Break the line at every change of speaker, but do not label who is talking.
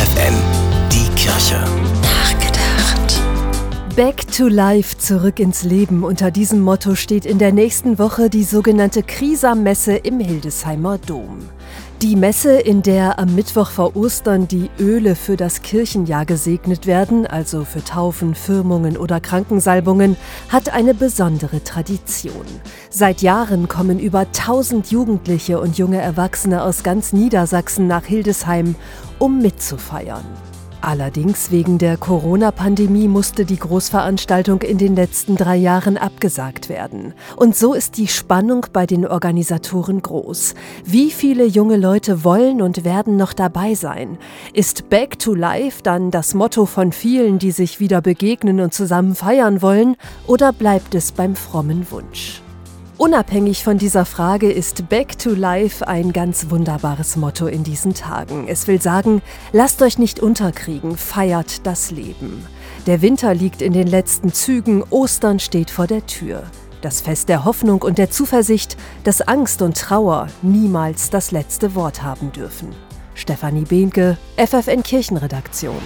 FFN, die Kirche.
Back to Life, zurück ins Leben. Unter diesem Motto steht in der nächsten Woche die sogenannte Krisa-Messe im Hildesheimer Dom. Die Messe, in der am Mittwoch vor Ostern die Öle für das Kirchenjahr gesegnet werden, also für Taufen, Firmungen oder Krankensalbungen, hat eine besondere Tradition. Seit Jahren kommen über 1000 Jugendliche und junge Erwachsene aus ganz Niedersachsen nach Hildesheim, um mitzufeiern. Allerdings wegen der Corona-Pandemie musste die Großveranstaltung in den letzten drei Jahren abgesagt werden. Und so ist die Spannung bei den Organisatoren groß. Wie viele junge Leute wollen und werden noch dabei sein? Ist Back to Life dann das Motto von vielen, die sich wieder begegnen und zusammen feiern wollen? Oder bleibt es beim frommen Wunsch? Unabhängig von dieser Frage ist Back to Life ein ganz wunderbares Motto in diesen Tagen. Es will sagen, lasst euch nicht unterkriegen, feiert das Leben. Der Winter liegt in den letzten Zügen, Ostern steht vor der Tür. Das Fest der Hoffnung und der Zuversicht, dass Angst und Trauer niemals das letzte Wort haben dürfen. Stefanie Behnke, FFN Kirchenredaktion.